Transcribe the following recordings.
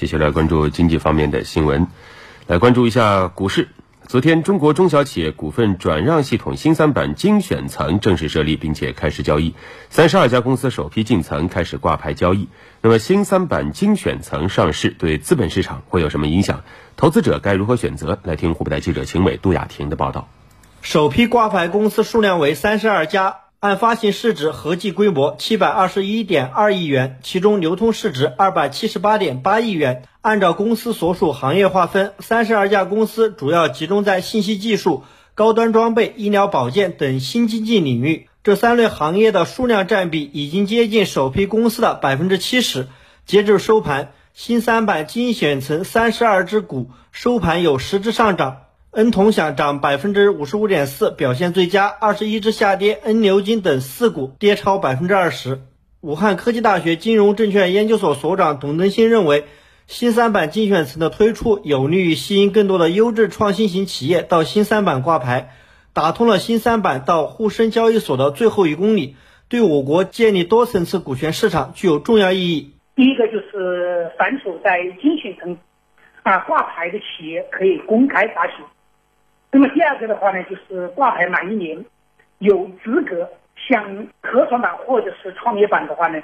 继续来关注经济方面的新闻，来关注一下股市。昨天，中国中小企业股份转让系统新三板精选层正式设立，并且开始交易，三十二家公司首批进层开始挂牌交易。那么，新三板精选层上市对资本市场会有什么影响？投资者该如何选择？来听湖北台记者秦伟、杜雅婷的报道。首批挂牌公司数量为三十二家。按发行市值合计规模七百二十一点二亿元，其中流通市值二百七十八点八亿元。按照公司所属行业划分，三十二家公司主要集中在信息技术、高端装备、医疗保健等新经济领域。这三类行业的数量占比已经接近首批公司的百分之七十。截至收盘，新三板精选层三十二只股收盘有十只上涨。恩同享涨百分之五十五点四，表现最佳。二十一只下跌，恩牛金等四股跌超百分之二十。武汉科技大学金融证券研究所所长董登新认为，新三板精选层的推出有利于吸引更多的优质创新型企业到新三板挂牌，打通了新三板到沪深交易所的最后一公里，对我国建立多层次股权市场具有重要意义。第一个就是凡所在精选层啊挂牌的企业可以公开发行。那么第二个的话呢，就是挂牌满一年，有资格向科创板或者是创业板的话呢，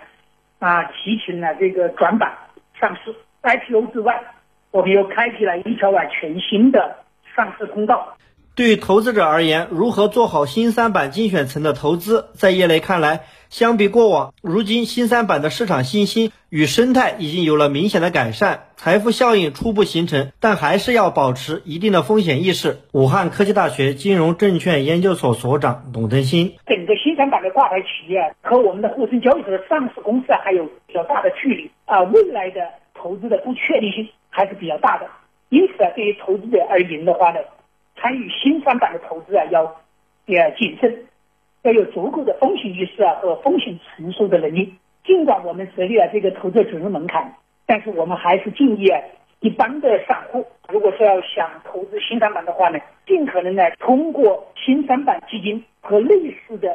啊提请了这个转板上市 IPO 之外，我们又开辟了一条全新的上市通道。对于投资者而言，如何做好新三板精选层的投资，在业内看来，相比过往，如今新三板的市场信心与生态已经有了明显的改善，财富效应初步形成，但还是要保持一定的风险意识。武汉科技大学金融证券研究所所长董登新：整个新三板的挂牌企业和我们的沪深交易所的上市公司还有比较大的距离啊，未来的投资的不确定性还是比较大的，因此啊，对于投资者而言的话呢。参与新三板的投资啊，要要谨慎，要有足够的风险意识啊和风险承受的能力。尽管我们设立了这个投资准入门槛，但是我们还是建议啊，一般的散户，如果说要想投资新三板的话呢，尽可能呢通过新三板基金和类似的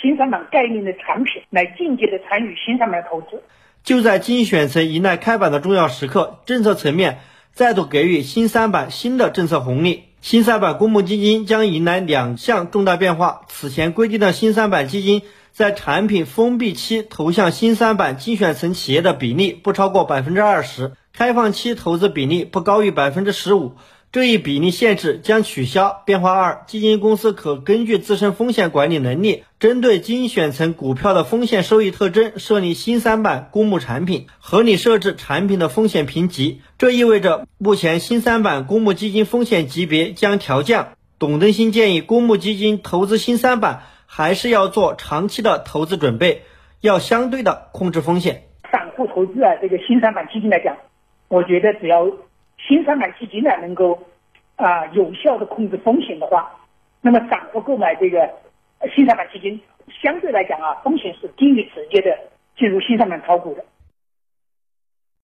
新三板概念的产品来间接的参与新三板投资。就在精选层迎来开板的重要时刻，政策层面再度给予新三板新的政策红利。新三板公募基金将迎来两项重大变化。此前规定的新三板基金在产品封闭期投向新三板精选层企业的比例不超过百分之二十，开放期投资比例不高于百分之十五。这一比例限制将取消。变化二，基金公司可根据自身风险管理能力，针对精选层股票的风险收益特征，设立新三板公募产品，合理设置产品的风险评级。这意味着，目前新三板公募基金风险级别将调降。董登新建议，公募基金投资新三板，还是要做长期的投资准备，要相对的控制风险。散户投资啊，这个新三板基金来讲，我觉得只要。新三板基金呢，能够啊有效的控制风险的话，那么散户购买这个新三板基金，相对来讲啊，风险是低于直接的进入新三板炒股的。